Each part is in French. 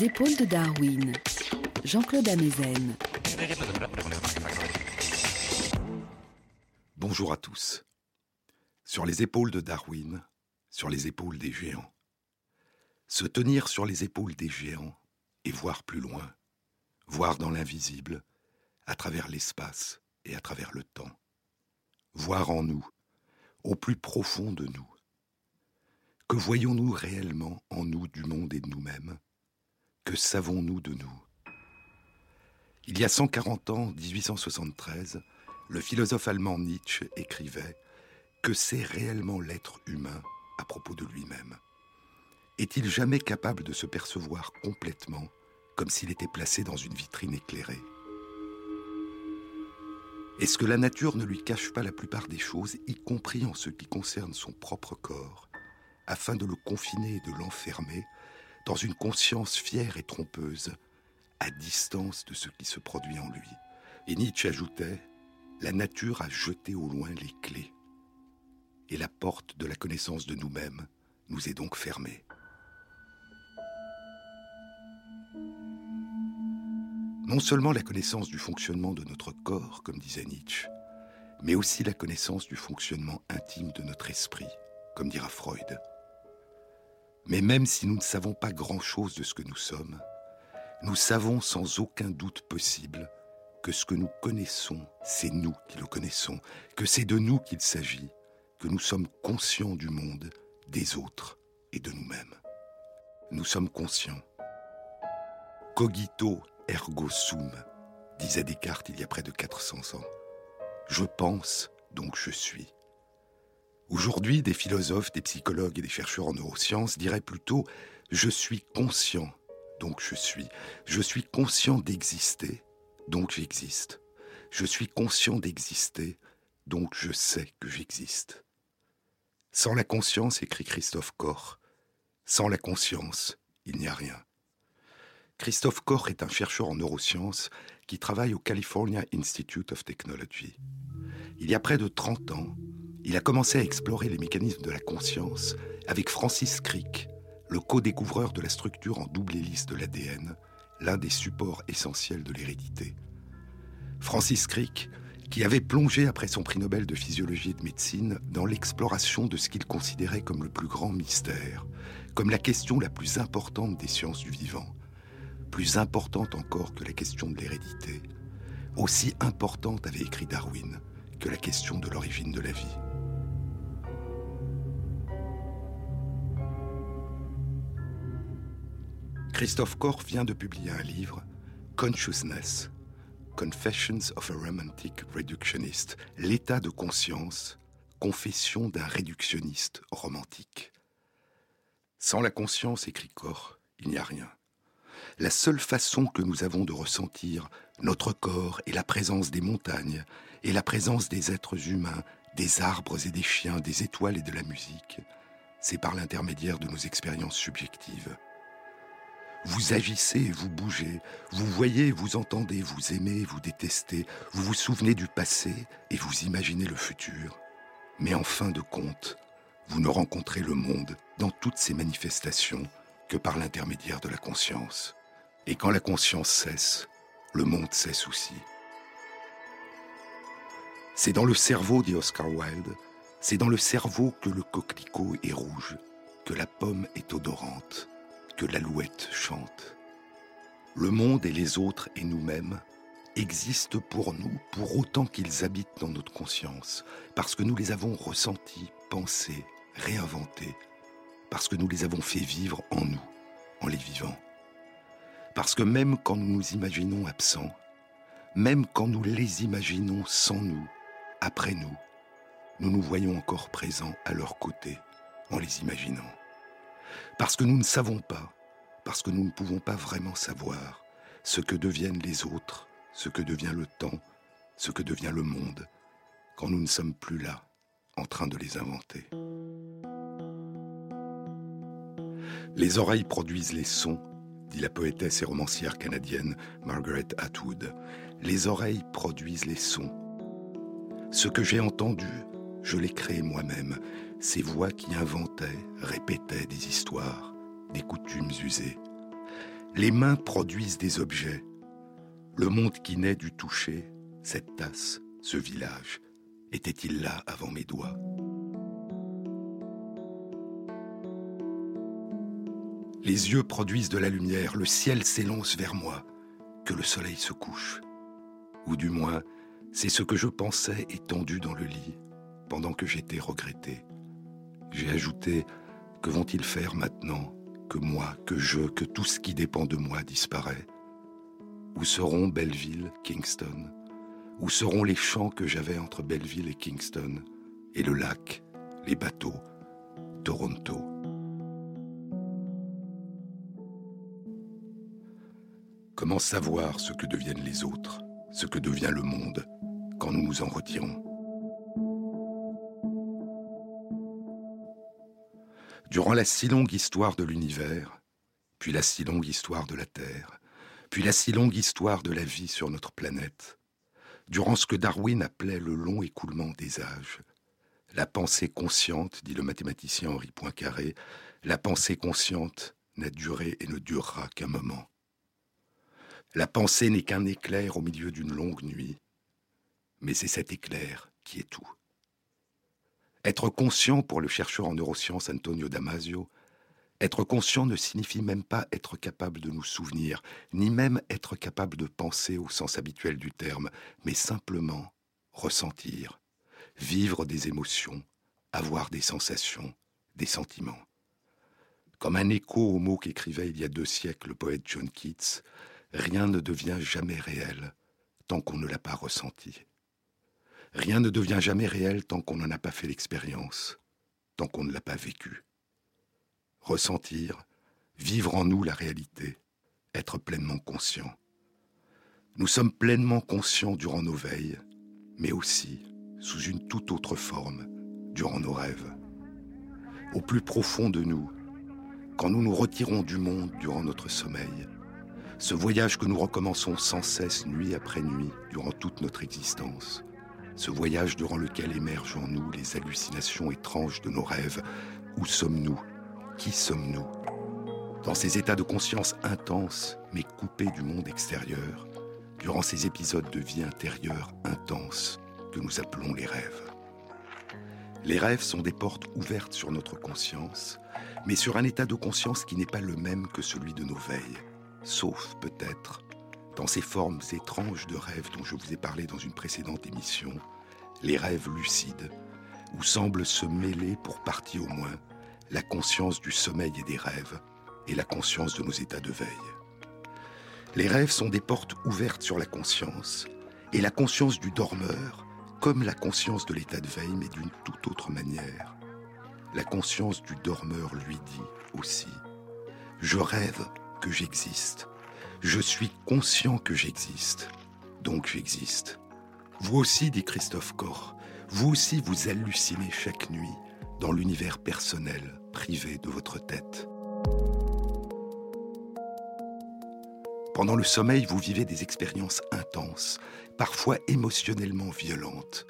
Épaules de Darwin, Jean-Claude Amezen. Bonjour à tous. Sur les épaules de Darwin, sur les épaules des géants. Se tenir sur les épaules des géants et voir plus loin, voir dans l'invisible, à travers l'espace et à travers le temps. Voir en nous, au plus profond de nous. Que voyons-nous réellement en nous du monde et de nous-mêmes? Que savons-nous de nous? Il y a 140 ans, 1873, le philosophe allemand Nietzsche écrivait Que c'est réellement l'être humain à propos de lui-même? Est-il jamais capable de se percevoir complètement comme s'il était placé dans une vitrine éclairée? Est-ce que la nature ne lui cache pas la plupart des choses, y compris en ce qui concerne son propre corps, afin de le confiner et de l'enfermer dans une conscience fière et trompeuse, à distance de ce qui se produit en lui Et Nietzsche ajoutait, la nature a jeté au loin les clés, et la porte de la connaissance de nous-mêmes nous est donc fermée. Non seulement la connaissance du fonctionnement de notre corps, comme disait Nietzsche, mais aussi la connaissance du fonctionnement intime de notre esprit, comme dira Freud. Mais même si nous ne savons pas grand-chose de ce que nous sommes, nous savons sans aucun doute possible que ce que nous connaissons, c'est nous qui le connaissons, que c'est de nous qu'il s'agit, que nous sommes conscients du monde, des autres et de nous-mêmes. Nous sommes conscients. Cogito ergo sum, disait Descartes il y a près de 400 ans. Je pense, donc je suis. Aujourd'hui, des philosophes, des psychologues et des chercheurs en neurosciences diraient plutôt je suis conscient, donc je suis. Je suis conscient d'exister, donc j'existe. Je suis conscient d'exister, donc je sais que j'existe. Sans la conscience, écrit Christophe Koch, sans la conscience, il n'y a rien. Christophe Koch est un chercheur en neurosciences qui travaille au California Institute of Technology. Il y a près de 30 ans, il a commencé à explorer les mécanismes de la conscience avec Francis Crick, le co-découvreur de la structure en double hélice de l'ADN, l'un des supports essentiels de l'hérédité. Francis Crick, qui avait plongé après son prix Nobel de physiologie et de médecine dans l'exploration de ce qu'il considérait comme le plus grand mystère, comme la question la plus importante des sciences du vivant, plus importante encore que la question de l'hérédité, aussi importante, avait écrit Darwin, que la question de l'origine de la vie. Christophe Koch vient de publier un livre, Consciousness, Confessions of a Romantic Reductionist, l'état de conscience, confession d'un réductionniste romantique. Sans la conscience, écrit Koch, il n'y a rien la seule façon que nous avons de ressentir notre corps et la présence des montagnes, et la présence des êtres humains, des arbres et des chiens, des étoiles et de la musique, c'est par l'intermédiaire de nos expériences subjectives. Vous agissez et vous bougez, vous voyez, vous entendez, vous aimez, vous détestez, vous vous souvenez du passé et vous imaginez le futur. Mais en fin de compte, vous ne rencontrez le monde dans toutes ses manifestations que par l'intermédiaire de la conscience. Et quand la conscience cesse, le monde cesse aussi. C'est dans le cerveau, dit Oscar Wilde, c'est dans le cerveau que le coquelicot est rouge, que la pomme est odorante, que l'alouette chante. Le monde et les autres et nous-mêmes existent pour nous pour autant qu'ils habitent dans notre conscience, parce que nous les avons ressentis, pensés, réinventés, parce que nous les avons fait vivre en nous, en les vivant. Parce que même quand nous nous imaginons absents, même quand nous les imaginons sans nous, après nous, nous nous voyons encore présents à leur côté en les imaginant. Parce que nous ne savons pas, parce que nous ne pouvons pas vraiment savoir ce que deviennent les autres, ce que devient le temps, ce que devient le monde, quand nous ne sommes plus là, en train de les inventer. Les oreilles produisent les sons, dit la poétesse et romancière canadienne Margaret Atwood. Les oreilles produisent les sons. Ce que j'ai entendu, je l'ai créé moi-même. Ces voix qui inventaient, répétaient des histoires, des coutumes usées. Les mains produisent des objets. Le monde qui naît du toucher, cette tasse, ce village, était-il là avant mes doigts? Les yeux produisent de la lumière, le ciel s'élance vers moi, que le soleil se couche. Ou du moins, c'est ce que je pensais étendu dans le lit, pendant que j'étais regretté. J'ai ajouté, que vont-ils faire maintenant que moi, que je, que tout ce qui dépend de moi disparaît? Où seront Belleville, Kingston? Où seront les champs que j'avais entre Belleville et Kingston Et le lac, les bateaux, Toronto? Comment savoir ce que deviennent les autres, ce que devient le monde, quand nous nous en retirons? Durant la si longue histoire de l'univers, puis la si longue histoire de la Terre, puis la si longue histoire de la vie sur notre planète, durant ce que Darwin appelait le long écoulement des âges, la pensée consciente, dit le mathématicien Henri Poincaré, la pensée consciente n'a duré et ne durera qu'un moment. La pensée n'est qu'un éclair au milieu d'une longue nuit, mais c'est cet éclair qui est tout. Être conscient pour le chercheur en neurosciences Antonio Damasio, être conscient ne signifie même pas être capable de nous souvenir, ni même être capable de penser au sens habituel du terme, mais simplement ressentir, vivre des émotions, avoir des sensations, des sentiments. Comme un écho aux mots qu'écrivait il y a deux siècles le poète John Keats, rien ne devient jamais réel tant qu'on ne l'a pas ressenti. Rien ne devient jamais réel tant qu'on n'en a pas fait l'expérience, tant qu'on ne l'a pas vécu. Ressentir, vivre en nous la réalité, être pleinement conscient. Nous sommes pleinement conscients durant nos veilles, mais aussi, sous une toute autre forme, durant nos rêves. Au plus profond de nous, quand nous nous retirons du monde durant notre sommeil, ce voyage que nous recommençons sans cesse nuit après nuit durant toute notre existence, ce voyage durant lequel émergent en nous les hallucinations étranges de nos rêves. Où sommes-nous? Qui sommes-nous? Dans ces états de conscience intenses, mais coupés du monde extérieur, durant ces épisodes de vie intérieure intenses que nous appelons les rêves. Les rêves sont des portes ouvertes sur notre conscience, mais sur un état de conscience qui n'est pas le même que celui de nos veilles sauf peut-être dans ces formes étranges de rêves dont je vous ai parlé dans une précédente émission, les rêves lucides, où semble se mêler pour partie au moins la conscience du sommeil et des rêves et la conscience de nos états de veille. Les rêves sont des portes ouvertes sur la conscience, et la conscience du dormeur, comme la conscience de l'état de veille, mais d'une toute autre manière. La conscience du dormeur lui dit aussi, je rêve que j'existe. Je suis conscient que j'existe. Donc j'existe. Vous aussi, dit Christophe Corr, vous aussi vous hallucinez chaque nuit dans l'univers personnel, privé de votre tête. Pendant le sommeil, vous vivez des expériences intenses, parfois émotionnellement violentes.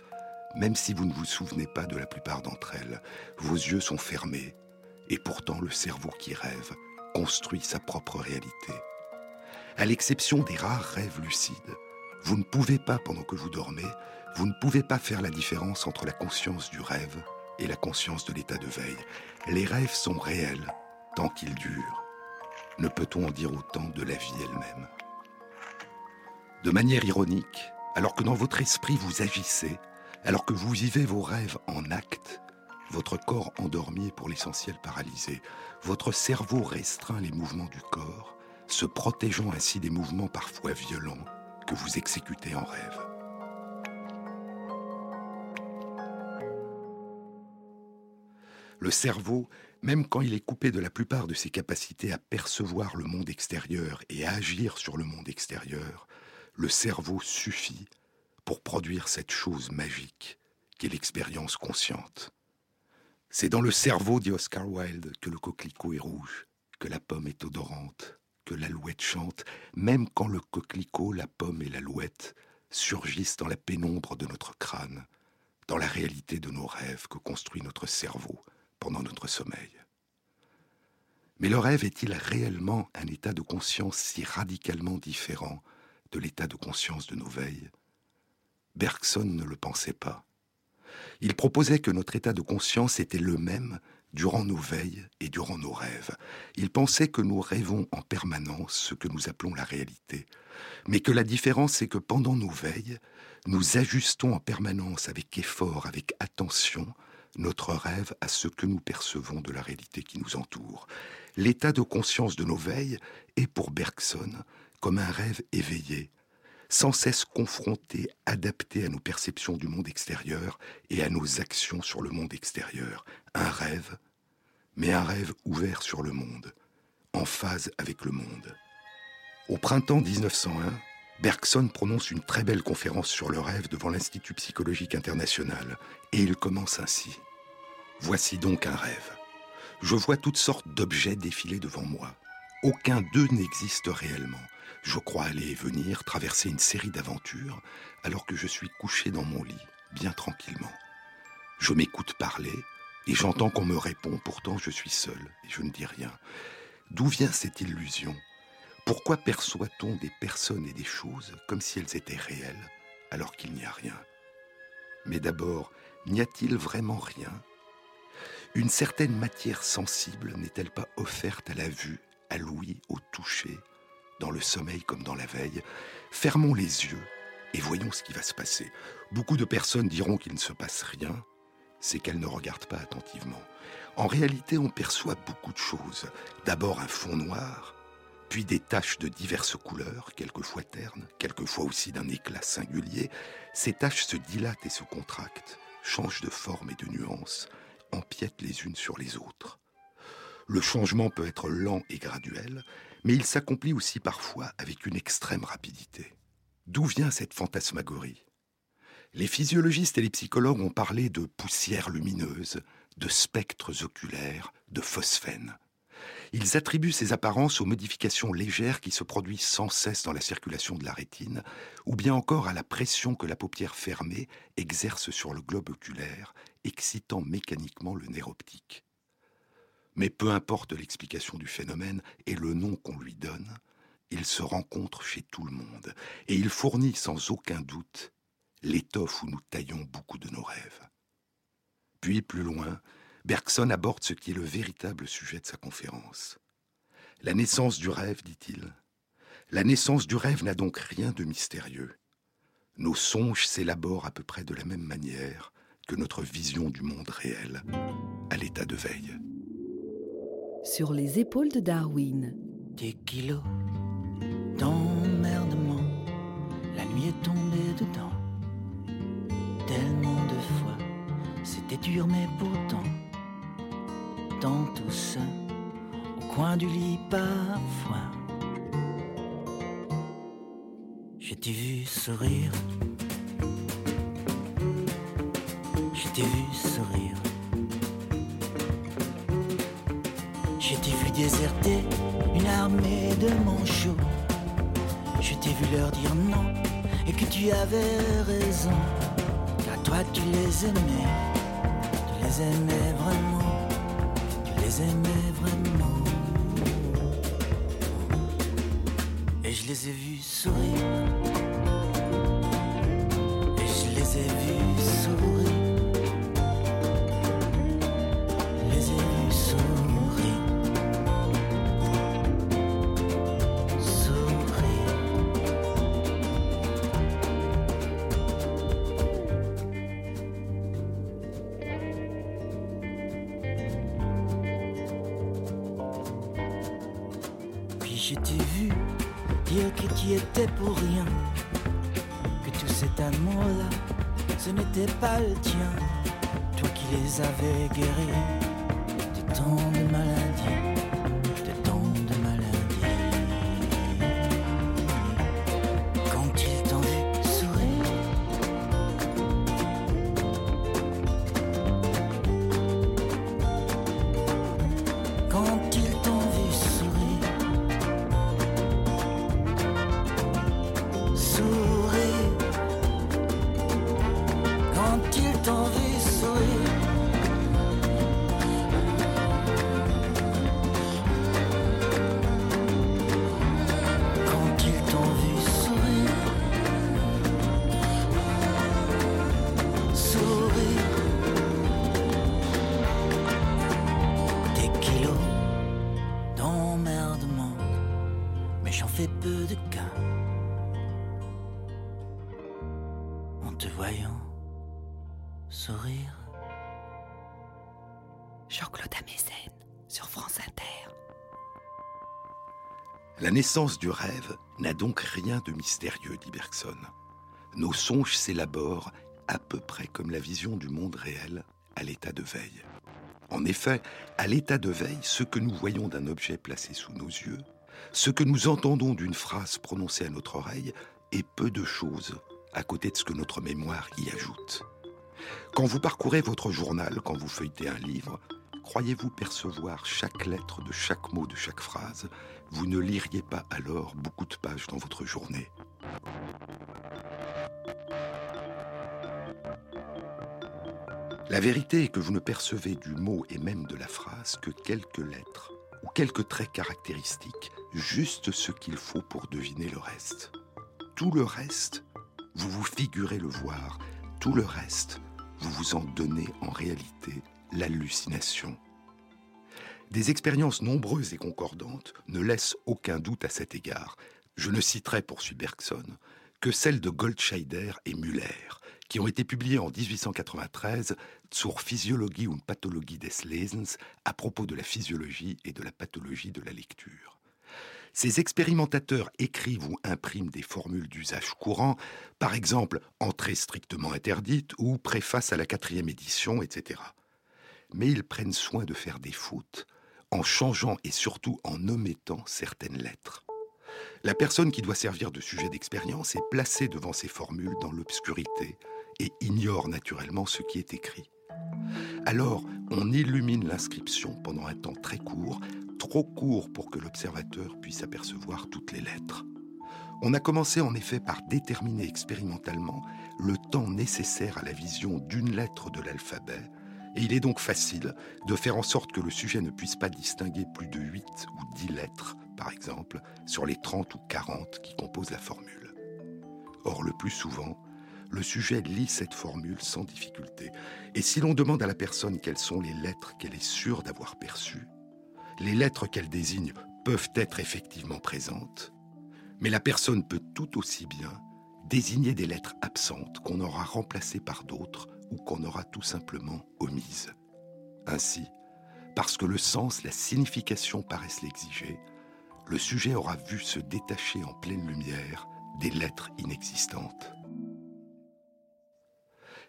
Même si vous ne vous souvenez pas de la plupart d'entre elles, vos yeux sont fermés, et pourtant le cerveau qui rêve construit sa propre réalité. À l'exception des rares rêves lucides, vous ne pouvez pas, pendant que vous dormez, vous ne pouvez pas faire la différence entre la conscience du rêve et la conscience de l'état de veille. Les rêves sont réels tant qu'ils durent. Ne peut-on en dire autant de la vie elle-même? De manière ironique, alors que dans votre esprit vous agissez, alors que vous vivez vos rêves en acte, votre corps endormi est pour l'essentiel paralysé. Votre cerveau restreint les mouvements du corps, se protégeant ainsi des mouvements parfois violents que vous exécutez en rêve. Le cerveau, même quand il est coupé de la plupart de ses capacités à percevoir le monde extérieur et à agir sur le monde extérieur, le cerveau suffit pour produire cette chose magique qu'est l'expérience consciente. C'est dans le cerveau, dit Oscar Wilde, que le coquelicot est rouge, que la pomme est odorante, que l'alouette chante, même quand le coquelicot, la pomme et l'alouette surgissent dans la pénombre de notre crâne, dans la réalité de nos rêves que construit notre cerveau pendant notre sommeil. Mais le rêve est-il réellement un état de conscience si radicalement différent de l'état de conscience de nos veilles? Bergson ne le pensait pas. Il proposait que notre état de conscience était le même durant nos veilles et durant nos rêves. Il pensait que nous rêvons en permanence ce que nous appelons la réalité, mais que la différence c'est que pendant nos veilles, nous ajustons en permanence avec effort, avec attention, notre rêve à ce que nous percevons de la réalité qui nous entoure. L'état de conscience de nos veilles est pour Bergson comme un rêve éveillé, sans cesse confronté, adapté à nos perceptions du monde extérieur et à nos actions sur le monde extérieur. Un rêve, mais un rêve ouvert sur le monde, en phase avec le monde. Au printemps 1901, Bergson prononce une très belle conférence sur le rêve devant l'Institut psychologique international, et il commence ainsi. Voici donc un rêve. Je vois toutes sortes d'objets défiler devant moi. Aucun d'eux n'existe réellement. Je crois aller et venir, traverser une série d'aventures, alors que je suis couché dans mon lit, bien tranquillement. Je m'écoute parler, et j'entends qu'on me répond, pourtant je suis seul, et je ne dis rien. D'où vient cette illusion? Pourquoi perçoit-on des personnes et des choses comme si elles étaient réelles alors qu'il n'y a rien? Mais d'abord, n'y a-t-il vraiment rien? Une certaine matière sensible n'est-elle pas offerte à la vue, à l'ouïe, au toucher, dans le sommeil comme dans la veille? Fermons les yeux et voyons ce qui va se passer. Beaucoup de personnes diront qu'il ne se passe rien, c'est qu'elles ne regardent pas attentivement. En réalité, on perçoit beaucoup de choses. D'abord un fond noir, puis des taches de diverses couleurs, quelquefois ternes, quelquefois aussi d'un éclat singulier. Ces taches se dilatent et se contractent, changent de forme et de nuance, empiètent les unes sur les autres. Le changement peut être lent et graduel, mais il s'accomplit aussi parfois avec une extrême rapidité. D'où vient cette fantasmagorie? Les physiologistes et les psychologues ont parlé de poussières lumineuses, de spectres oculaires, de phosphènes. Ils attribuent ces apparences aux modifications légères qui se produisent sans cesse dans la circulation de la rétine, ou bien encore à la pression que la paupière fermée exerce sur le globe oculaire, excitant mécaniquement le nerf optique. Mais peu importe l'explication du phénomène et le nom qu'on lui donne, il se rencontre chez tout le monde, et il fournit sans aucun doute l'étoffe où nous taillons beaucoup de nos rêves. Puis plus loin, Bergson aborde ce qui est le véritable sujet de sa conférence. La naissance du rêve, dit-il. La naissance du rêve n'a donc rien de mystérieux. Nos songes s'élaborent à peu près de la même manière que notre vision du monde réel, à l'état de veille. Sur les épaules de Darwin. Des kilos d'emmerdement, la nuit est tombée dedans. Tellement de fois, c'était dur mais pourtant dans tout ça, au coin du lit parfois. Je t'ai vu sourire, je t'ai vu sourire. Je t'ai vu déserter une armée de manchots. Je t'ai vu leur dire non et que tu avais raison. Toi tu les aimais, tu les aimais vraiment les aimais vraiment. Et je les ai vus sourire. Et je les ai vus les avais guéris La naissance du rêve n'a donc rien de mystérieux, dit Bergson. Nos songes s'élaborent à peu près comme la vision du monde réel à l'état de veille. En effet, à l'état de veille, ce que nous voyons d'un objet placé sous nos yeux, ce que nous entendons d'une phrase prononcée à notre oreille, est peu de choses à côté de ce que notre mémoire y ajoute. Quand vous parcourez votre journal, quand vous feuilletez un livre, croyez-vous percevoir chaque lettre de chaque mot de chaque phrase Vous ne liriez pas alors beaucoup de pages dans votre journée. La vérité est que vous ne percevez du mot et même de la phrase que quelques lettres ou quelques traits caractéristiques, juste ce qu'il faut pour deviner le reste. Tout le reste, vous vous figurez le voir, tout le reste, vous vous en donnez en réalité l'hallucination. Des expériences nombreuses et concordantes ne laissent aucun doute à cet égard. Je ne citerai, poursuit Bergson, que celles de Goldscheider et Müller, qui ont été publiées en 1893 sur Physiologie und Pathologie des Lesens à propos de la physiologie et de la pathologie de la lecture. Ces expérimentateurs écrivent ou impriment des formules d'usage courant, par exemple entrée strictement interdite ou préface à la quatrième édition, etc. Mais ils prennent soin de faire des fautes en changeant et surtout en omettant certaines lettres. La personne qui doit servir de sujet d'expérience est placée devant ces formules dans l'obscurité et ignore naturellement ce qui est écrit. Alors, on illumine l'inscription pendant un temps très court, trop court pour que l'observateur puisse apercevoir toutes les lettres. On a commencé en effet par déterminer expérimentalement le temps nécessaire à la vision d'une lettre de l'alphabet, et il est donc facile de faire en sorte que le sujet ne puisse pas distinguer plus de 8 ou 10 lettres, par exemple, sur les 30 ou 40 qui composent la formule. Or, le plus souvent, le sujet lit cette formule sans difficulté. Et si l'on demande à la personne quelles sont les lettres qu'elle est sûre d'avoir perçues, les lettres qu'elle désigne peuvent être effectivement présentes, mais la personne peut tout aussi bien désigner des lettres absentes qu'on aura remplacées par d'autres ou qu'on aura tout simplement omises. Ainsi, parce que le sens, la signification paraissent l'exiger, le sujet aura vu se détacher en pleine lumière des lettres inexistantes.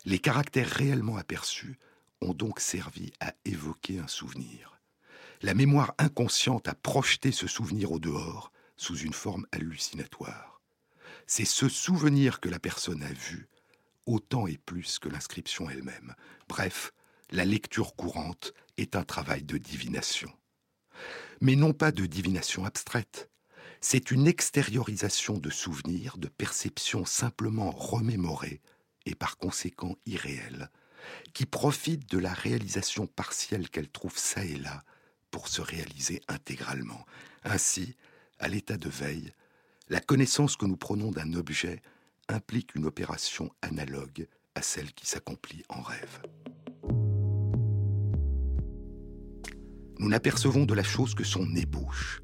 Les caractères réellement aperçus ont donc servi à évoquer un souvenir. La mémoire inconsciente a projeté ce souvenir au dehors sous une forme hallucinatoire. C'est ce souvenir que la personne a vu, autant et plus que l'inscription elle-même. Bref, la lecture courante est un travail de divination. Mais non pas de divination abstraite. C'est une extériorisation de souvenirs, de perceptions simplement remémorées et par conséquent irréelle, qui profite de la réalisation partielle qu'elle trouve ça et là pour se réaliser intégralement. Ainsi, à l'état de veille, la connaissance que nous prenons d'un objet implique une opération analogue à celle qui s'accomplit en rêve. Nous n'apercevons de la chose que son ébauche,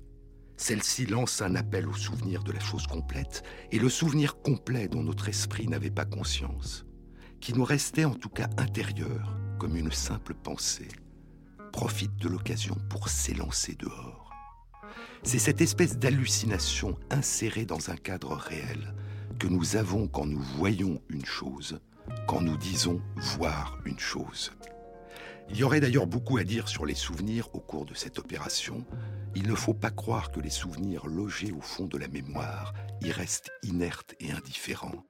celle-ci lance un appel au souvenir de la chose complète, et le souvenir complet dont notre esprit n'avait pas conscience, qui nous restait en tout cas intérieur, comme une simple pensée, profite de l'occasion pour s'élancer dehors. C'est cette espèce d'hallucination insérée dans un cadre réel nous avons quand nous voyons une chose, quand nous disons voir une chose. Il y aurait d'ailleurs beaucoup à dire sur les souvenirs au cours de cette opération. Il ne faut pas croire que les souvenirs logés au fond de la mémoire y restent inertes et indifférents.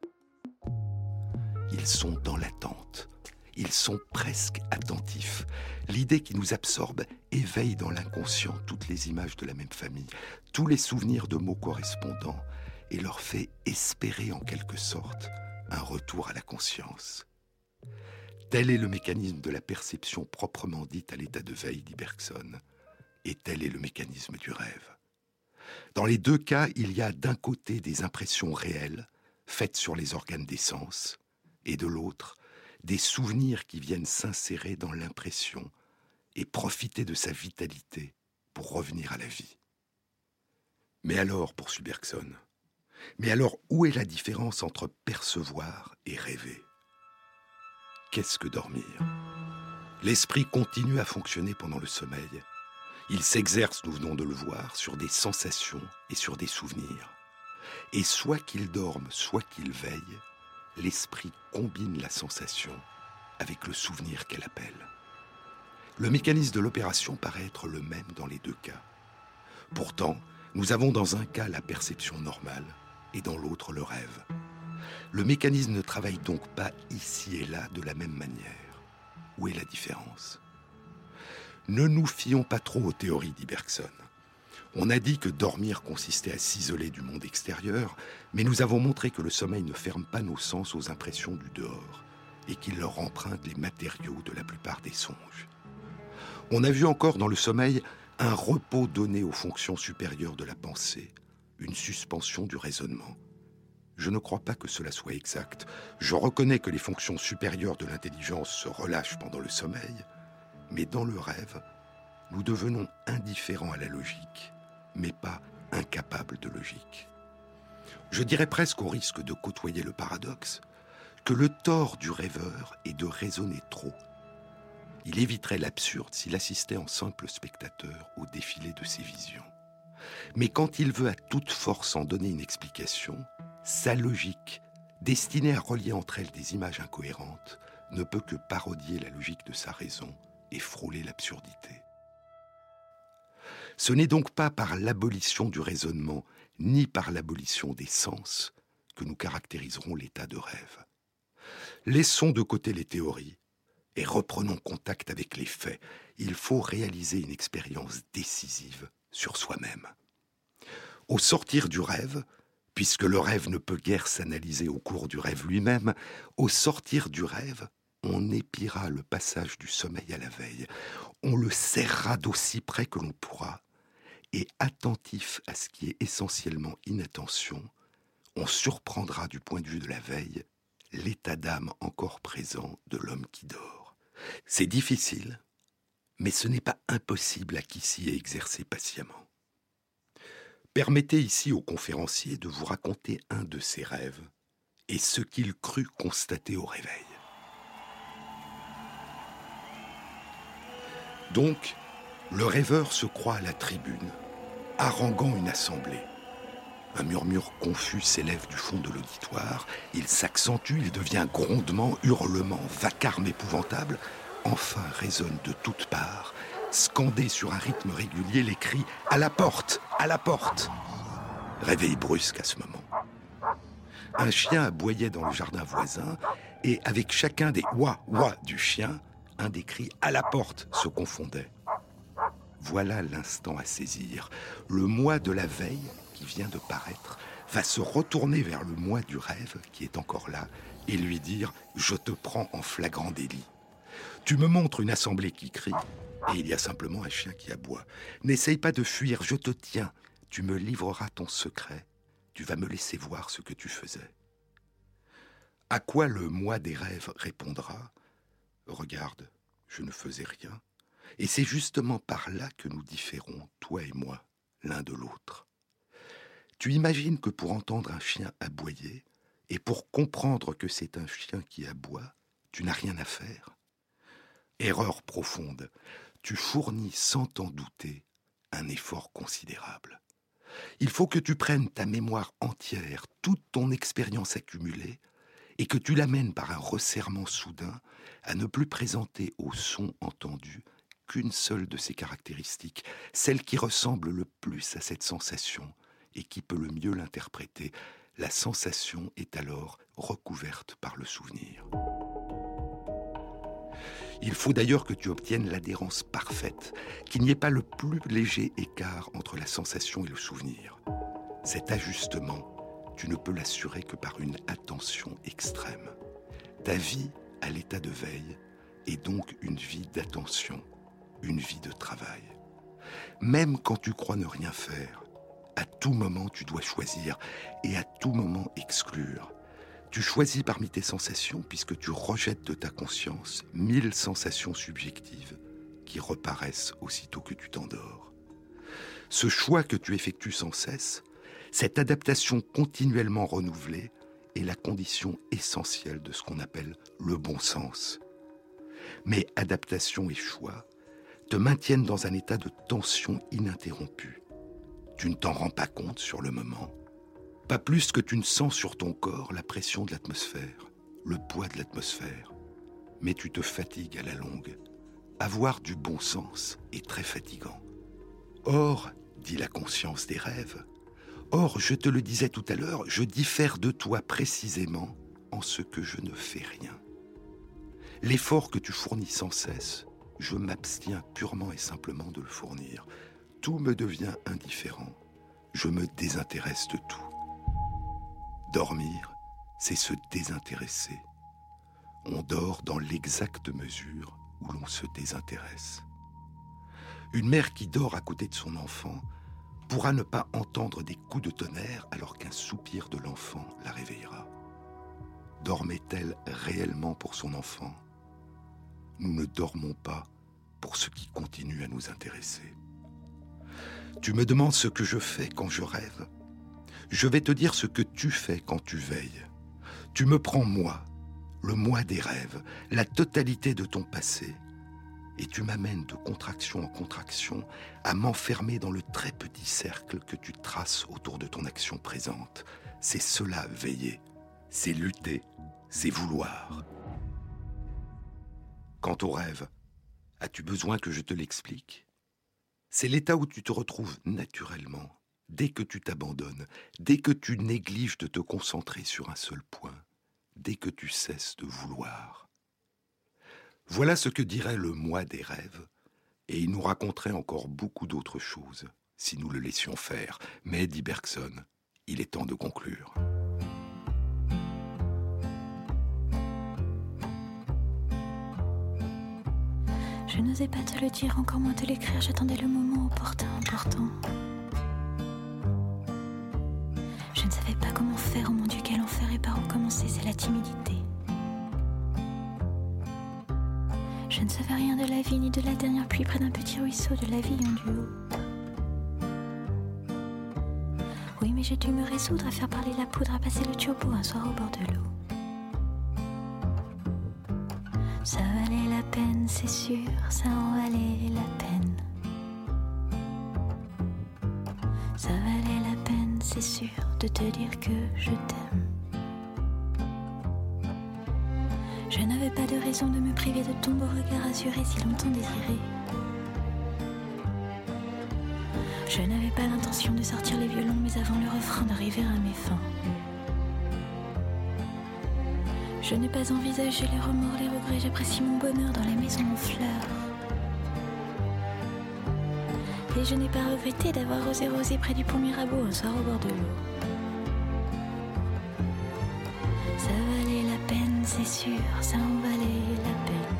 Ils sont dans l'attente. Ils sont presque attentifs. L'idée qui nous absorbe éveille dans l'inconscient toutes les images de la même famille, tous les souvenirs de mots correspondants, et leur fait espérer en quelque sorte un retour à la conscience. Tel est le mécanisme de la perception proprement dite à l'état de veille, dit Bergson, et tel est le mécanisme du rêve. Dans les deux cas, il y a d'un côté des impressions réelles, faites sur les organes des sens, et de l'autre, des souvenirs qui viennent s'insérer dans l'impression et profiter de sa vitalité pour revenir à la vie. Mais alors, poursuit Bergson, mais alors où est la différence entre percevoir et rêver? Qu'est-ce que dormir? L'esprit continue à fonctionner pendant le sommeil. Il s'exerce, nous venons de le voir, sur des sensations et sur des souvenirs. Et soit qu'il dorme, soit qu'il veille, l'esprit combine la sensation avec le souvenir qu'elle appelle. Le mécanisme de l'opération paraît être le même dans les deux cas. Pourtant, nous avons dans un cas la perception normale et dans l'autre le rêve. Le mécanisme ne travaille donc pas ici et là de la même manière. Où est la différence? Ne nous fions pas trop aux théories, dit Bergson. On a dit que dormir consistait à s'isoler du monde extérieur, mais nous avons montré que le sommeil ne ferme pas nos sens aux impressions du dehors et qu'il leur emprunte les matériaux de la plupart des songes. On a vu encore dans le sommeil un repos donné aux fonctions supérieures de la pensée, une suspension du raisonnement. Je ne crois pas que cela soit exact. Je reconnais que les fonctions supérieures de l'intelligence se relâchent pendant le sommeil, mais dans le rêve, nous devenons indifférents à la logique, mais pas incapables de logique. Je dirais presque au risque de côtoyer le paradoxe, que le tort du rêveur est de raisonner trop. Il éviterait l'absurde s'il assistait en simple spectateur au défilé de ses visions. Mais quand il veut à toute force en donner une explication, sa logique, destinée à relier entre elles des images incohérentes, ne peut que parodier la logique de sa raison et frôler l'absurdité. Ce n'est donc pas par l'abolition du raisonnement, ni par l'abolition des sens, que nous caractériserons l'état de rêve. Laissons de côté les théories et reprenons contact avec les faits. Il faut réaliser une expérience décisive sur soi-même. Au sortir du rêve, puisque le rêve ne peut guère s'analyser au cours du rêve lui-même, au sortir du rêve, on épiera le passage du sommeil à la veille, on le serrera d'aussi près que l'on pourra, et attentif à ce qui est essentiellement inattention, on surprendra du point de vue de la veille l'état d'âme encore présent de l'homme qui dort. C'est difficile, mais ce n'est pas impossible à qui s'y est exercé patiemment. Permettez ici au conférencier de vous raconter un de ses rêves et ce qu'il crut constater au réveil. Donc, le rêveur se croit à la tribune, haranguant une assemblée. Un murmure confus s'élève du fond de l'auditoire, il s'accentue, il devient grondement, hurlement, vacarme épouvantable, enfin résonne de toutes parts, scandé sur un rythme régulier les cris À la porte À la porte Réveil brusque à ce moment. Un chien aboyait dans le jardin voisin, et avec chacun des ouah ouah du chien, un des cris à la porte se confondait. Voilà l'instant à saisir. Le moi de la veille, qui vient de paraître, va se retourner vers le moi du rêve, qui est encore là, et lui dire Je te prends en flagrant délit. Tu me montres une assemblée qui crie, et il y a simplement un chien qui aboie. N'essaye pas de fuir, je te tiens. Tu me livreras ton secret. Tu vas me laisser voir ce que tu faisais. À quoi le moi des rêves répondra? Regarde, je ne faisais rien. Et c'est justement par là que nous différons, toi et moi, l'un de l'autre. Tu imagines que pour entendre un chien aboyer, et pour comprendre que c'est un chien qui aboie, tu n'as rien à faire Erreur profonde tu fournis sans t'en douter un effort considérable. Il faut que tu prennes ta mémoire entière, toute ton expérience accumulée, et que tu l'amènes par un resserrement soudain à ne plus présenter au son entendu qu'une seule de ses caractéristiques, celle qui ressemble le plus à cette sensation et qui peut le mieux l'interpréter. La sensation est alors recouverte par le souvenir. Il faut d'ailleurs que tu obtiennes l'adhérence parfaite, qu'il n'y ait pas le plus léger écart entre la sensation et le souvenir. Cet ajustement, tu ne peux l'assurer que par une attention extrême. Ta vie à l'état de veille est donc une vie d'attention, une vie de travail. Même quand tu crois ne rien faire, à tout moment tu dois choisir et à tout moment exclure tu choisis parmi tes sensations puisque tu rejettes de ta conscience mille sensations subjectives qui reparaissent aussitôt que tu t'endors. ce choix que tu effectues sans cesse, cette adaptation continuellement renouvelée est la condition essentielle de ce qu'on appelle le bon sens. Mais adaptation et choix te maintiennent dans un état de tension ininterrompue. Tu ne t'en rends pas compte sur le moment, pas plus que tu ne sens sur ton corps la pression de l'atmosphère, le poids de l'atmosphère, mais tu te fatigues à la longue. Avoir du bon sens est très fatigant. Or, dit la conscience des rêves, or, je te le disais tout à l'heure, je diffère de toi précisément en ce que je ne fais rien. L'effort que tu fournis sans cesse, je m'abstiens purement et simplement de le fournir. Tout me devient indifférent. Je me désintéresse de tout. Dormir, c'est se désintéresser. On dort dans l'exacte mesure où l'on se désintéresse. Une mère qui dort à côté de son enfant pourra ne pas entendre des coups de tonnerre alors qu'un soupir de l'enfant la réveillera. Dormait-elle réellement pour son enfant? Nous ne dormons pas pour ce qui continue à nous intéresser. Tu me demandes ce que je fais quand je rêve je vais te dire ce que tu fais quand tu veilles. Tu me prends moi, le moi des rêves, la totalité de ton passé, et tu m'amènes de contraction en contraction à m'enfermer dans le très petit cercle que tu traces autour de ton action présente. C'est cela veiller, c'est lutter, c'est vouloir. Quant au rêve, as-tu besoin que je te l'explique? C'est l'état où tu te retrouves naturellement, dès que tu t'abandonnes, dès que tu négliges de te concentrer sur un seul point, dès que tu cesses de vouloir. Voilà ce que dirait le moi des rêves, et il nous raconterait encore beaucoup d'autres choses si nous le laissions faire. Mais, dit Bergson, il est temps de conclure. Je n'osais pas te le dire, encore moins te l'écrire, j'attendais le moment opportun, important. Pas comment faire, oh mon Dieu, quel enfer et par où commencer, c'est la timidité. Je ne savais rien de la vie ni de la dernière pluie près d'un petit ruisseau de la vie en duo. Oui, mais j'ai dû me résoudre à faire parler la poudre, à passer le turbo un soir au bord de l'eau. Ça valait la peine, c'est sûr, ça en valait la peine. C'est sûr de te dire que je t'aime. Je n'avais pas de raison de me priver de ton beau regard azuré si longtemps désiré. Je n'avais pas l'intention de sortir les violons, mais avant le refrain d'arriver à mes fins. Je n'ai pas envisagé les remords, les regrets, j'apprécie mon bonheur dans la maison en fleurs. Et je n'ai pas regretté d'avoir osé rosé près du pont Mirabeau un soir au bord de l'eau. Ça valait la peine, c'est sûr, ça en valait la peine.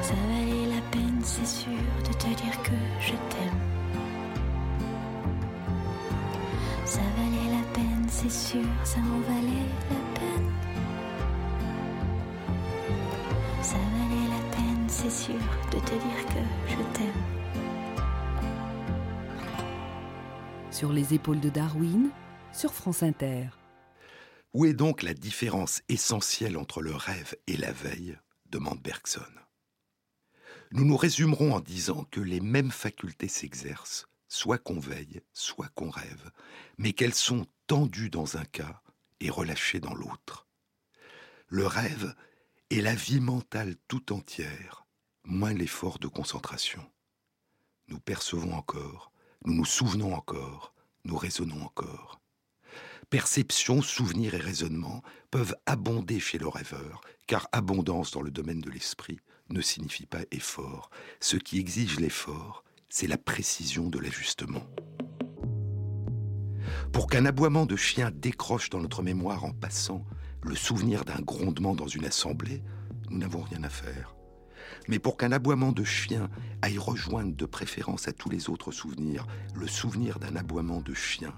Ça valait la peine, c'est sûr, de te dire que je t'aime. Ça valait la peine, c'est sûr, ça en valait c'est sûr, de te dire que je t'aime. Sur les épaules de Darwin, sur France Inter. Où est donc la différence essentielle entre le rêve et la veille demande Bergson. Nous nous résumerons en disant que les mêmes facultés s'exercent, soit qu'on veille, soit qu'on rêve, mais qu'elles sont tendues dans un cas et relâchées dans l'autre. Le rêve est la vie mentale tout entière, moins l'effort de concentration. Nous percevons encore, nous nous souvenons encore, nous raisonnons encore. Perception, souvenir et raisonnement peuvent abonder chez le rêveur, car abondance dans le domaine de l'esprit ne signifie pas effort. Ce qui exige l'effort, c'est la précision de l'ajustement. Pour qu'un aboiement de chien décroche dans notre mémoire en passant le souvenir d'un grondement dans une assemblée, nous n'avons rien à faire. Mais pour qu'un aboiement de chien aille rejoindre de préférence à tous les autres souvenirs le souvenir d'un aboiement de chien,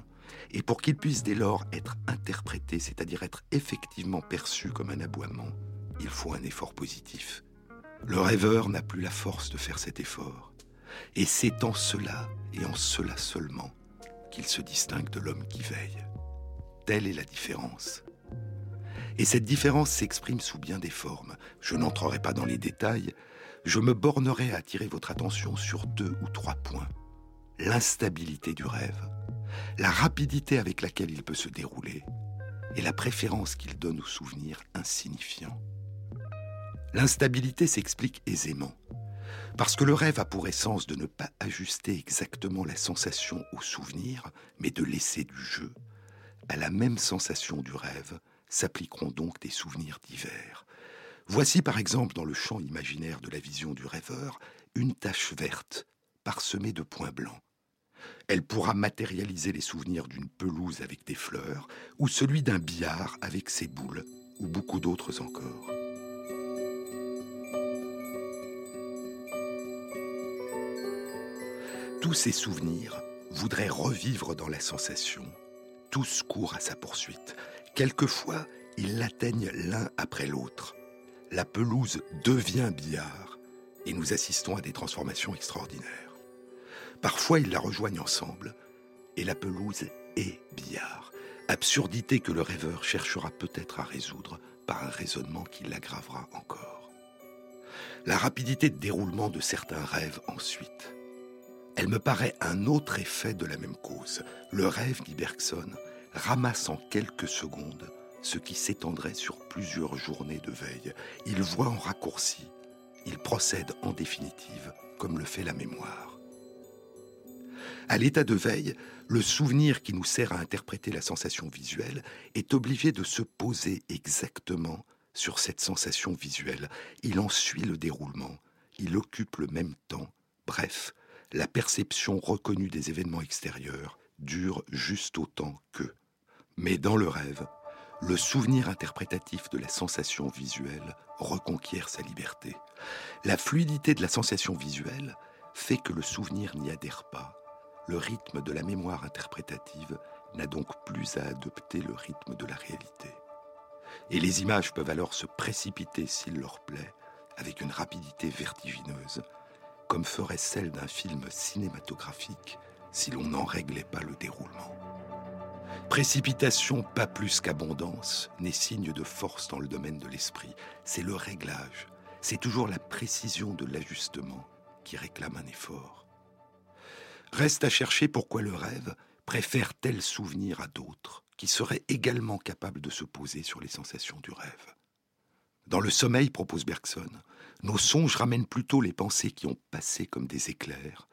et pour qu'il puisse dès lors être interprété, c'est-à-dire être effectivement perçu comme un aboiement, il faut un effort positif. Le rêveur n'a plus la force de faire cet effort. Et c'est en cela, et en cela seulement, qu'il se distingue de l'homme qui veille. Telle est la différence. Et cette différence s'exprime sous bien des formes. Je n'entrerai pas dans les détails, je me bornerai à attirer votre attention sur deux ou trois points. L'instabilité du rêve, la rapidité avec laquelle il peut se dérouler, et la préférence qu'il donne aux souvenirs insignifiants. L'instabilité s'explique aisément, parce que le rêve a pour essence de ne pas ajuster exactement la sensation au souvenir, mais de laisser du jeu. À la même sensation du rêve s'appliqueront donc des souvenirs divers. Voici par exemple dans le champ imaginaire de la vision du rêveur une tache verte parsemée de points blancs. Elle pourra matérialiser les souvenirs d'une pelouse avec des fleurs, ou celui d'un billard avec ses boules, ou beaucoup d'autres encore. Tous ces souvenirs voudraient revivre dans la sensation. Tous courent à sa poursuite. Quelquefois, ils l'atteignent l'un après l'autre. La pelouse devient billard et nous assistons à des transformations extraordinaires. Parfois, ils la rejoignent ensemble, et la pelouse est billard. Absurdité que le rêveur cherchera peut-être à résoudre par un raisonnement qui l'aggravera encore. La rapidité de déroulement de certains rêves ensuite. Elle me paraît un autre effet de la même cause. Le rêve, dit Bergson, ramasse en quelques secondes ce qui s'étendrait sur plusieurs journées de veille. Il voit en raccourci. Il procède en définitive comme le fait la mémoire. À l'état de veille, le souvenir qui nous sert à interpréter la sensation visuelle est obligé de se poser exactement sur cette sensation visuelle. Il en suit le déroulement, il occupe le même temps. Bref, la perception reconnue des événements extérieurs dure juste autant que. Mais dans le rêve, le souvenir interprétatif de la sensation visuelle reconquiert sa liberté. La fluidité de la sensation visuelle fait que le souvenir n'y adhère pas le rythme de la mémoire interprétative n'a donc plus à adopter le rythme de la réalité. Et les images peuvent alors se précipiter s'il leur plaît, avec une rapidité vertigineuse, comme ferait celle d'un film cinématographique si l'on n'en réglait pas le déroulement. Précipitation, pas plus qu'abondance, n'est signe de force dans le domaine de l'esprit. C'est le réglage, c'est toujours la précision de l'ajustement qui réclame un effort. Reste à chercher pourquoi le rêve préfère tel souvenir à d'autres, qui seraient également capables de se poser sur les sensations du rêve. Dans le sommeil, propose Bergson, nos songes ramènent plutôt les pensées qui ont passé comme des éclairs,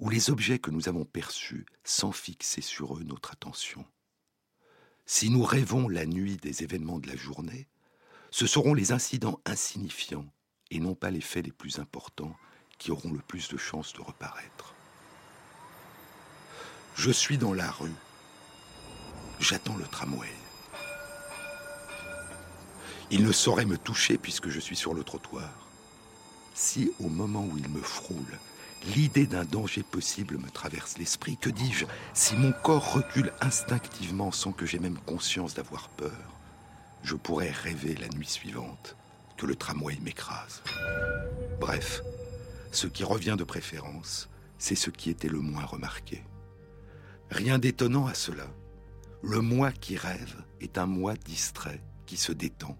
ou les objets que nous avons perçus sans fixer sur eux notre attention. Si nous rêvons la nuit des événements de la journée, ce seront les incidents insignifiants et non pas les faits les plus importants qui auront le plus de chances de reparaître. Je suis dans la rue. J'attends le tramway. Il ne saurait me toucher puisque je suis sur le trottoir. Si au moment où il me frôle, l'idée d'un danger possible me traverse l'esprit, que dis-je Si mon corps recule instinctivement sans que j'aie même conscience d'avoir peur, je pourrais rêver la nuit suivante que le tramway m'écrase. Bref, ce qui revient de préférence, c'est ce qui était le moins remarqué. Rien d'étonnant à cela. Le moi qui rêve est un moi distrait, qui se détend.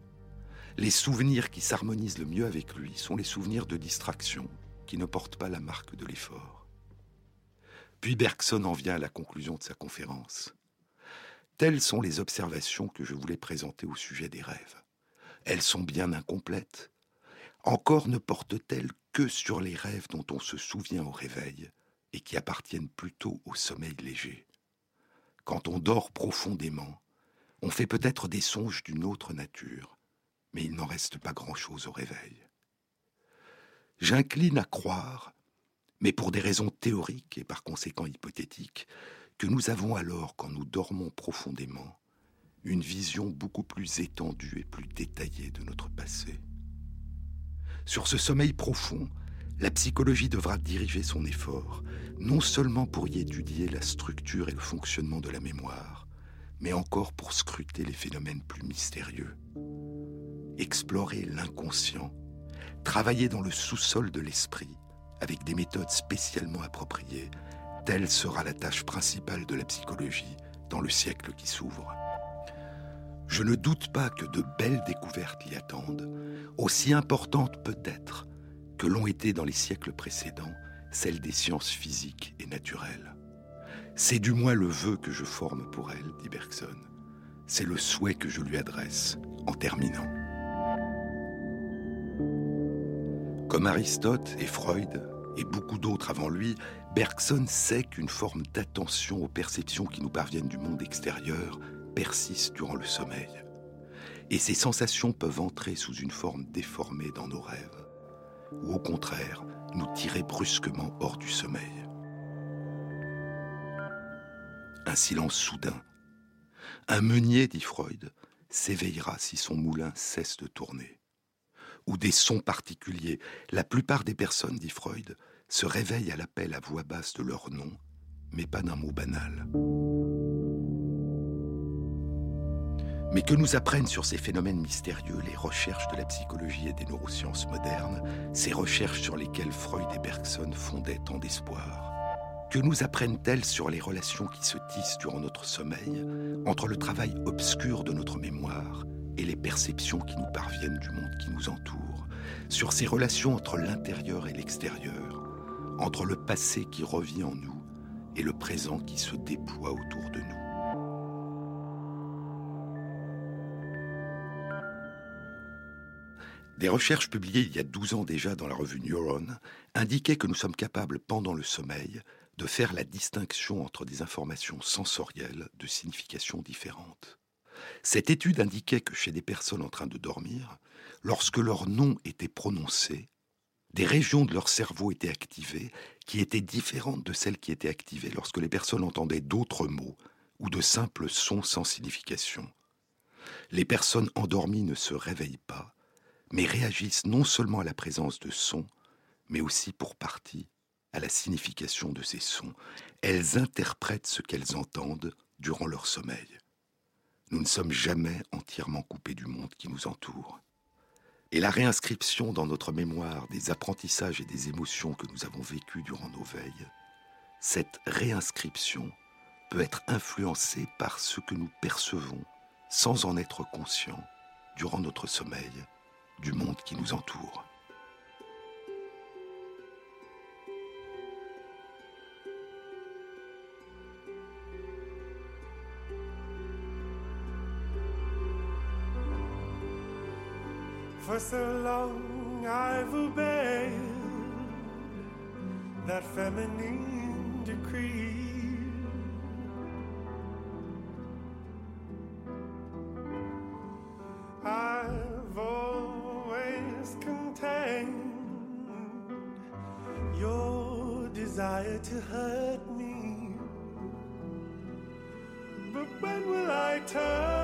Les souvenirs qui s'harmonisent le mieux avec lui sont les souvenirs de distraction, qui ne portent pas la marque de l'effort. Puis Bergson en vient à la conclusion de sa conférence. Telles sont les observations que je voulais présenter au sujet des rêves. Elles sont bien incomplètes. Encore ne portent-elles que sur les rêves dont on se souvient au réveil, et qui appartiennent plutôt au sommeil léger. Quand on dort profondément, on fait peut-être des songes d'une autre nature, mais il n'en reste pas grand-chose au réveil. J'incline à croire, mais pour des raisons théoriques et par conséquent hypothétiques, que nous avons alors, quand nous dormons profondément, une vision beaucoup plus étendue et plus détaillée de notre passé. Sur ce sommeil profond, la psychologie devra diriger son effort, non seulement pour y étudier la structure et le fonctionnement de la mémoire, mais encore pour scruter les phénomènes plus mystérieux. Explorer l'inconscient, travailler dans le sous-sol de l'esprit, avec des méthodes spécialement appropriées, telle sera la tâche principale de la psychologie dans le siècle qui s'ouvre. Je ne doute pas que de belles découvertes l'y attendent, aussi importantes peut-être que l'ont été dans les siècles précédents celles des sciences physiques et naturelles. C'est du moins le vœu que je forme pour elle, dit Bergson. C'est le souhait que je lui adresse en terminant. Comme Aristote et Freud, et beaucoup d'autres avant lui, Bergson sait qu'une forme d'attention aux perceptions qui nous parviennent du monde extérieur persiste durant le sommeil. Et ces sensations peuvent entrer sous une forme déformée dans nos rêves, ou au contraire nous tirer brusquement hors du sommeil. Un silence soudain. Un meunier, dit Freud, s'éveillera si son moulin cesse de tourner ou des sons particuliers. La plupart des personnes, dit Freud, se réveillent à l'appel à voix basse de leur nom, mais pas d'un mot banal. Mais que nous apprennent sur ces phénomènes mystérieux les recherches de la psychologie et des neurosciences modernes, ces recherches sur lesquelles Freud et Bergson fondaient tant d'espoir? Que nous apprennent-elles sur les relations qui se tissent durant notre sommeil entre le travail obscur de notre mémoire et les perceptions qui nous parviennent du monde qui nous entoure, sur ces relations entre l'intérieur et l'extérieur, entre le passé qui revient en nous et le présent qui se déploie autour de nous. Des recherches publiées il y a 12 ans déjà dans la revue Neuron indiquaient que nous sommes capables, pendant le sommeil, de faire la distinction entre des informations sensorielles de significations différentes. Cette étude indiquait que chez des personnes en train de dormir, lorsque leur nom était prononcé, des régions de leur cerveau étaient activées qui étaient différentes de celles qui étaient activées lorsque les personnes entendaient d'autres mots ou de simples sons sans signification. Les personnes endormies ne se réveillent pas, mais réagissent non seulement à la présence de sons, mais aussi pour partie à la signification de ces sons. Elles interprètent ce qu'elles entendent durant leur sommeil. Nous ne sommes jamais entièrement coupés du monde qui nous entoure. Et la réinscription dans notre mémoire des apprentissages et des émotions que nous avons vécus durant nos veilles, cette réinscription peut être influencée par ce que nous percevons sans en être conscients durant notre sommeil du monde qui nous entoure. For so long I've obeyed that feminine decree. I've always contained your desire to hurt me. But when will I turn?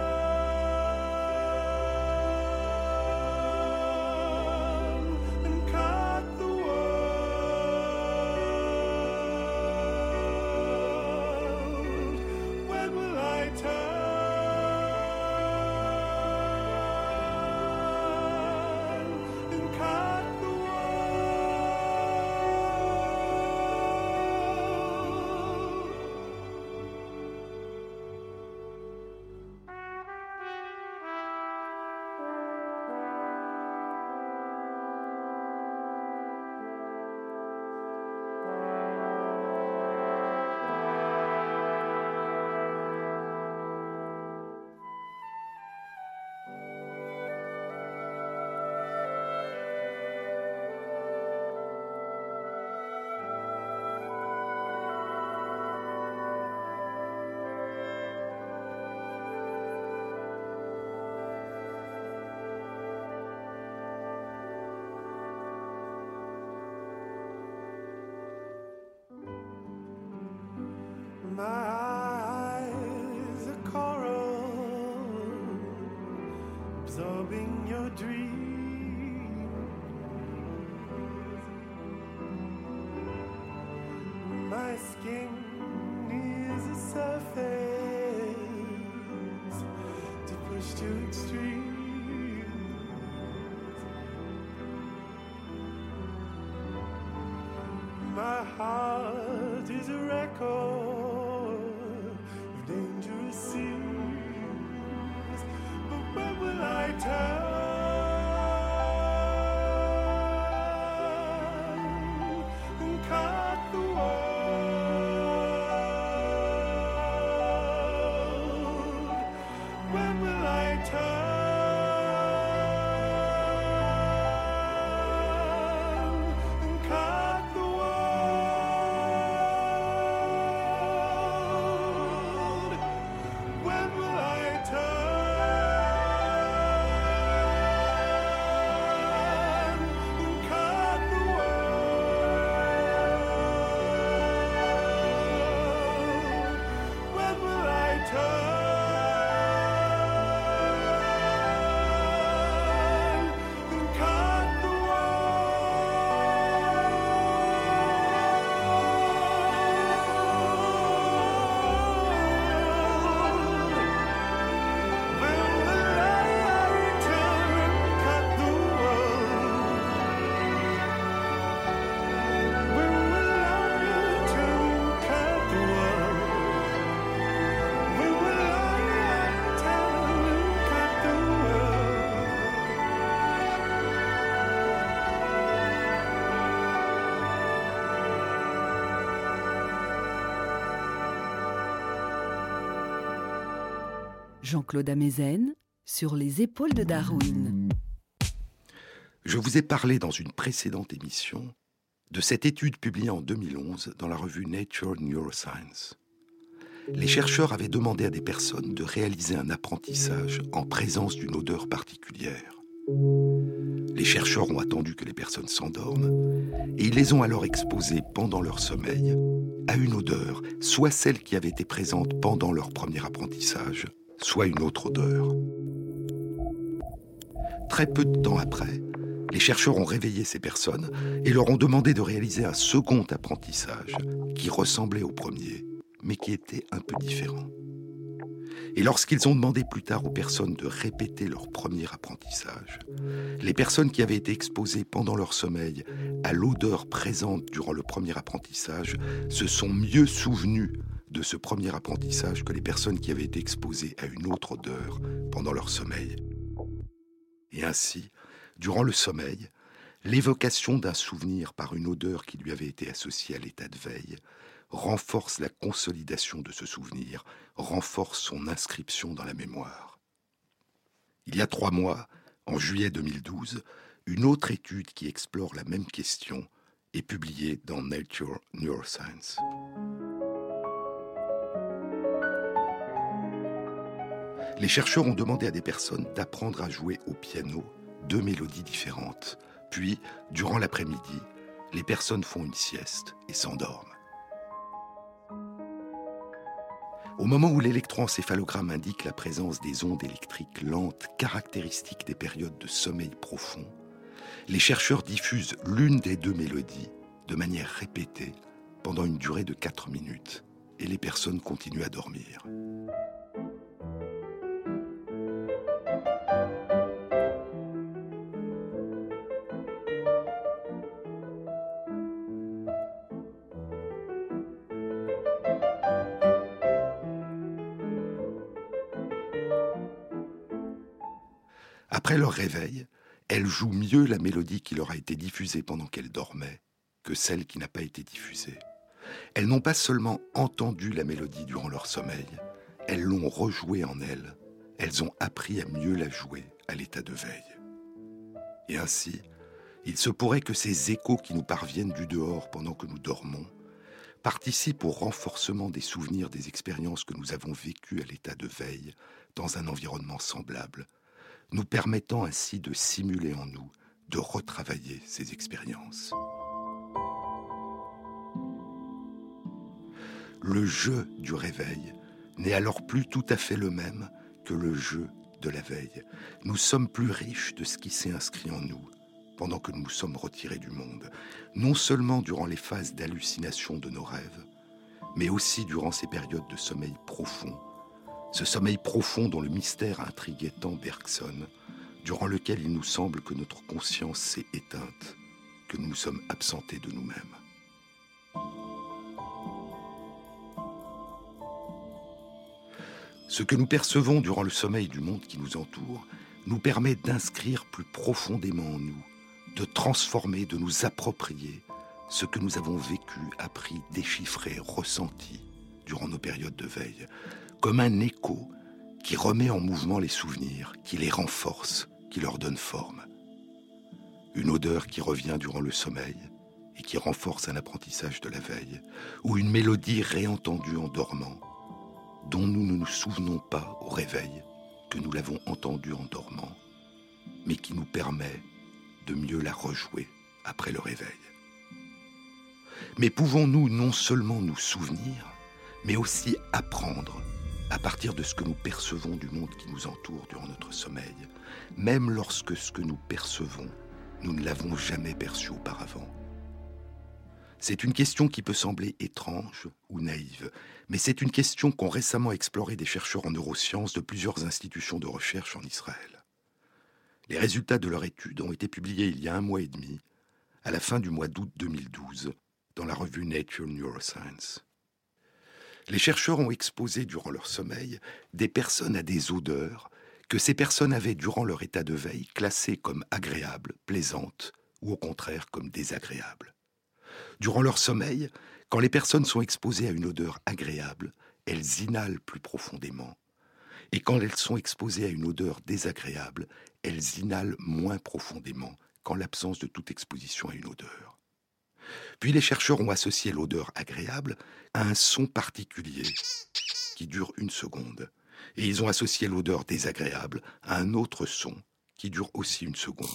Jean-Claude Amezen sur les épaules de Darwin. Je vous ai parlé dans une précédente émission de cette étude publiée en 2011 dans la revue Nature Neuroscience. Les chercheurs avaient demandé à des personnes de réaliser un apprentissage en présence d'une odeur particulière. Les chercheurs ont attendu que les personnes s'endorment et ils les ont alors exposées pendant leur sommeil à une odeur, soit celle qui avait été présente pendant leur premier apprentissage, soit une autre odeur. Très peu de temps après, les chercheurs ont réveillé ces personnes et leur ont demandé de réaliser un second apprentissage qui ressemblait au premier, mais qui était un peu différent. Et lorsqu'ils ont demandé plus tard aux personnes de répéter leur premier apprentissage, les personnes qui avaient été exposées pendant leur sommeil à l'odeur présente durant le premier apprentissage se sont mieux souvenues de ce premier apprentissage que les personnes qui avaient été exposées à une autre odeur pendant leur sommeil. Et ainsi, durant le sommeil, l'évocation d'un souvenir par une odeur qui lui avait été associée à l'état de veille renforce la consolidation de ce souvenir, renforce son inscription dans la mémoire. Il y a trois mois, en juillet 2012, une autre étude qui explore la même question est publiée dans Nature Neuroscience. Les chercheurs ont demandé à des personnes d'apprendre à jouer au piano deux mélodies différentes. Puis, durant l'après-midi, les personnes font une sieste et s'endorment. Au moment où l'électroencéphalogramme indique la présence des ondes électriques lentes caractéristiques des périodes de sommeil profond, les chercheurs diffusent l'une des deux mélodies de manière répétée pendant une durée de 4 minutes et les personnes continuent à dormir. Après leur réveil, elles jouent mieux la mélodie qui leur a été diffusée pendant qu'elles dormaient que celle qui n'a pas été diffusée. Elles n'ont pas seulement entendu la mélodie durant leur sommeil, elles l'ont rejouée en elles. Elles ont appris à mieux la jouer à l'état de veille. Et ainsi, il se pourrait que ces échos qui nous parviennent du dehors pendant que nous dormons participent au renforcement des souvenirs des expériences que nous avons vécues à l'état de veille dans un environnement semblable, nous permettant ainsi de simuler en nous, de retravailler ces expériences. Le jeu du réveil n'est alors plus tout à fait le même que le jeu de la veille. Nous sommes plus riches de ce qui s'est inscrit en nous pendant que nous sommes retirés du monde, non seulement durant les phases d'hallucination de nos rêves, mais aussi durant ces périodes de sommeil profond, ce sommeil profond dont le mystère intriguait tant Bergson, durant lequel il nous semble que notre conscience s'est éteinte, que nous nous sommes absentés de nous-mêmes. Ce que nous percevons durant le sommeil du monde qui nous entoure nous permet d'inscrire plus profondément en nous, de transformer, de nous approprier ce que nous avons vécu, appris, déchiffré, ressenti durant nos périodes de veille, comme un écho qui remet en mouvement les souvenirs, qui les renforce, qui leur donne forme. Une odeur qui revient durant le sommeil et qui renforce un apprentissage de la veille, ou une mélodie réentendue en dormant, dont nous ne nous souvenons pas au réveil que nous l'avons entendue en dormant, mais qui nous permet de mieux la rejouer après le réveil. Mais pouvons-nous non seulement nous souvenir, mais aussi apprendre à partir de ce que nous percevons du monde qui nous entoure durant notre sommeil, même lorsque ce que nous percevons, nous ne l'avons jamais perçu auparavant. C'est une question qui peut sembler étrange ou naïve, mais c'est une question qu'ont récemment exploré des chercheurs en neurosciences de plusieurs institutions de recherche en Israël. Les résultats de leur étude ont été publiés il y a un mois et demi, à la fin du mois d'août 2012, dans la revue Nature Neuroscience. Les chercheurs ont exposé durant leur sommeil des personnes à des odeurs que ces personnes avaient durant leur état de veille classées comme agréables, plaisantes ou au contraire comme désagréables. Durant leur sommeil, quand les personnes sont exposées à une odeur agréable, elles inhalent plus profondément. Et quand elles sont exposées à une odeur désagréable, elles inhalent moins profondément qu'en l'absence de toute exposition à une odeur. Puis les chercheurs ont associé l'odeur agréable à un son particulier qui dure une seconde. Et ils ont associé l'odeur désagréable à un autre son qui dure aussi une seconde.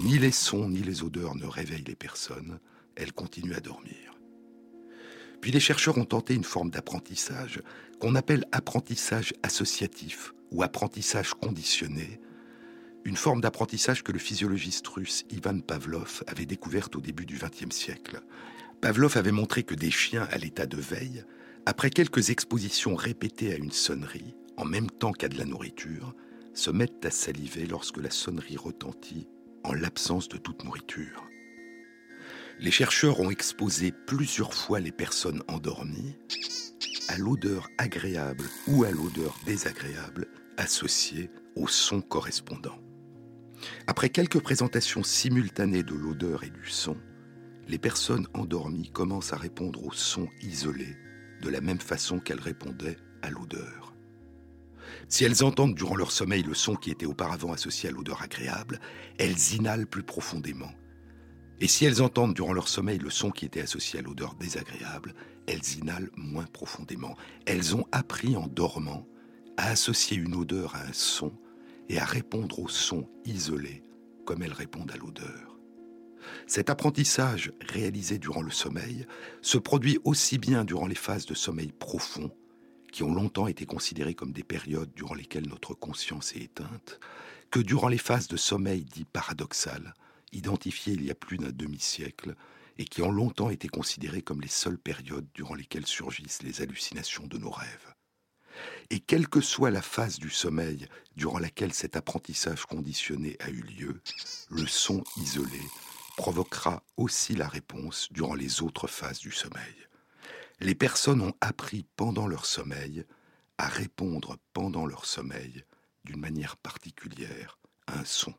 Ni les sons ni les odeurs ne réveillent les personnes, elles continuent à dormir. Puis les chercheurs ont tenté une forme d'apprentissage qu'on appelle apprentissage associatif ou apprentissage conditionné, une forme d'apprentissage que le physiologiste russe Ivan Pavlov avait découverte au début du XXe siècle. Pavlov avait montré que des chiens à l'état de veille, après quelques expositions répétées à une sonnerie, en même temps qu'à de la nourriture, se mettent à saliver lorsque la sonnerie retentit en l'absence de toute nourriture. Les chercheurs ont exposé plusieurs fois les personnes endormies à l'odeur agréable ou à l'odeur désagréable associée au son correspondant. Après quelques présentations simultanées de l'odeur et du son, les personnes endormies commencent à répondre au son isolé de la même façon qu'elles répondaient à l'odeur. Si elles entendent durant leur sommeil le son qui était auparavant associé à l'odeur agréable, elles inhalent plus profondément. Et si elles entendent durant leur sommeil le son qui était associé à l'odeur désagréable, elles inhalent moins profondément. Elles ont appris en dormant à associer une odeur à un son et à répondre au son isolé comme elles répondent à l'odeur. Cet apprentissage réalisé durant le sommeil se produit aussi bien durant les phases de sommeil profond, qui ont longtemps été considérées comme des périodes durant lesquelles notre conscience est éteinte, que durant les phases de sommeil dit paradoxal, identifiées il y a plus d'un demi-siècle, et qui ont longtemps été considérées comme les seules périodes durant lesquelles surgissent les hallucinations de nos rêves. Et quelle que soit la phase du sommeil durant laquelle cet apprentissage conditionné a eu lieu, le son isolé provoquera aussi la réponse durant les autres phases du sommeil. Les personnes ont appris pendant leur sommeil à répondre pendant leur sommeil d'une manière particulière à un son.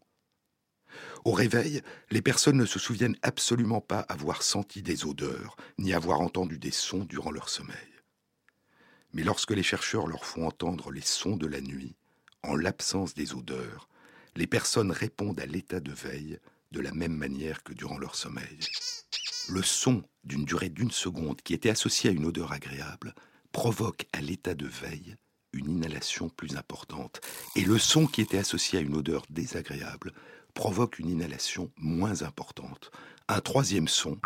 Au réveil, les personnes ne se souviennent absolument pas avoir senti des odeurs, ni avoir entendu des sons durant leur sommeil. Mais lorsque les chercheurs leur font entendre les sons de la nuit, en l'absence des odeurs, les personnes répondent à l'état de veille de la même manière que durant leur sommeil. Le son d'une durée d'une seconde qui était associé à une odeur agréable provoque à l'état de veille une inhalation plus importante, et le son qui était associé à une odeur désagréable provoque une inhalation moins importante. Un troisième son,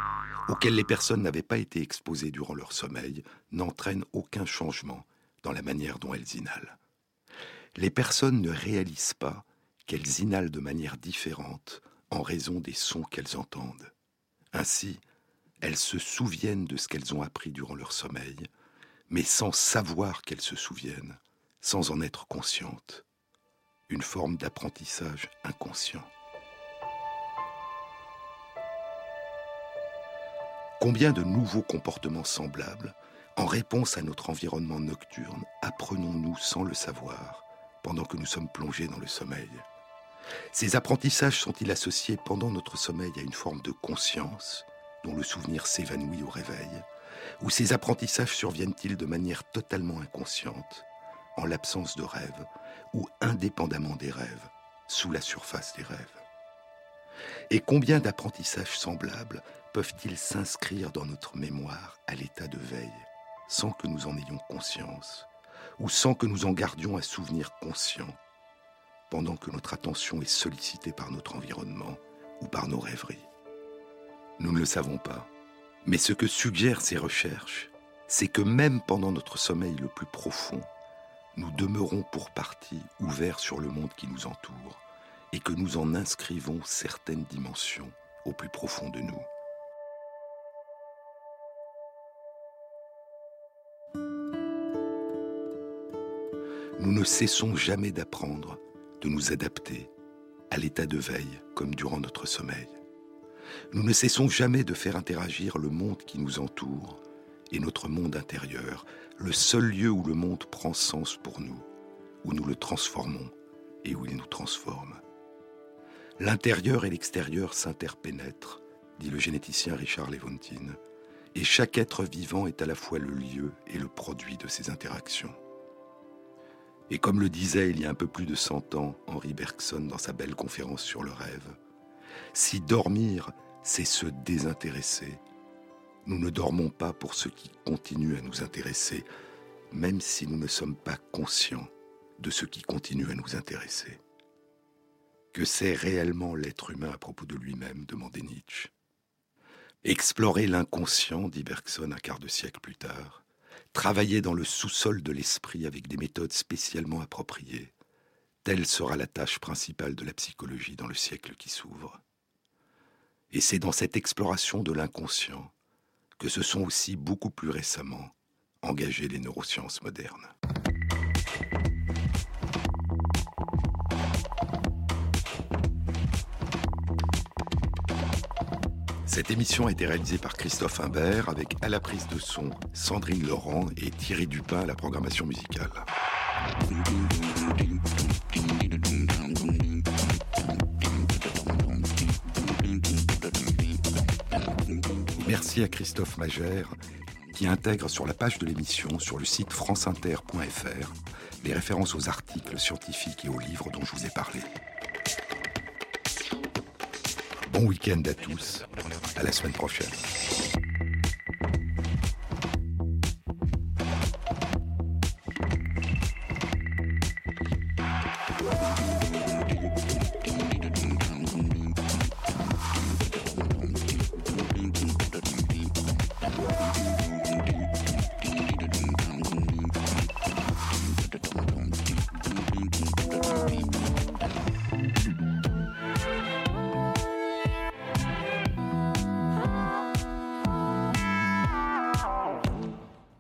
auquel les personnes n'avaient pas été exposées durant leur sommeil, n'entraîne aucun changement dans la manière dont elles inhalent. Les personnes ne réalisent pas qu'elles inhalent de manière différente en raison des sons qu'elles entendent. Ainsi, elles se souviennent de ce qu'elles ont appris durant leur sommeil, mais sans savoir qu'elles se souviennent, sans en être conscientes. Une forme d'apprentissage inconscient. Combien de nouveaux comportements semblables En réponse à notre environnement nocturne, apprenons-nous sans le savoir, pendant que nous sommes plongés dans le sommeil. Ces apprentissages sont-ils associés pendant notre sommeil à une forme de conscience, dont le souvenir s'évanouit au réveil, ou ces apprentissages surviennent-ils de manière totalement inconsciente, en l'absence de rêve, ou indépendamment des rêves, sous la surface des rêves? Et combien d'apprentissages semblables peuvent-ils s'inscrire dans notre mémoire à l'état de veille, sans que nous en ayons conscience, ou sans que nous en gardions un souvenir conscient, pendant que notre attention est sollicitée par notre environnement ou par nos rêveries? Nous ne le savons pas. Mais ce que suggèrent ces recherches, c'est que même pendant notre sommeil le plus profond, nous demeurons pour partie ouverts sur le monde qui nous entoure et que nous en inscrivons certaines dimensions au plus profond de nous. Nous ne cessons jamais d'apprendre, de nous adapter à l'état de veille comme durant notre sommeil. Nous ne cessons jamais de faire interagir le monde qui nous entoure et notre monde intérieur, le seul lieu où le monde prend sens pour nous, où nous le transformons et où il nous transforme. L'intérieur et l'extérieur s'interpénètrent, dit le généticien Richard Levontin, et chaque être vivant est à la fois le lieu et le produit de ces interactions. Et comme le disait il y a un peu plus de cent ans Henri Bergson dans sa belle conférence sur le rêve, si dormir, c'est se désintéresser, nous ne dormons pas pour ce qui continue à nous intéresser, même si nous ne sommes pas conscients de ce qui continue à nous intéresser. Que sait réellement l'être humain à propos de lui-même demandait Nietzsche. Explorer l'inconscient, dit Bergson un quart de siècle plus tard, travailler dans le sous-sol de l'esprit avec des méthodes spécialement appropriées, telle sera la tâche principale de la psychologie dans le siècle qui s'ouvre. Et c'est dans cette exploration de l'inconscient que se sont aussi beaucoup plus récemment engagées les neurosciences modernes. Cette émission a été réalisée par Christophe Imbert avec à la prise de son Sandrine Laurent et Thierry Dupin à la programmation musicale. Merci à Christophe Magère qui intègre sur la page de l'émission sur le site franceinter.fr les références aux articles scientifiques et aux livres dont je vous ai parlé. Bon week-end à tous, à la semaine prochaine.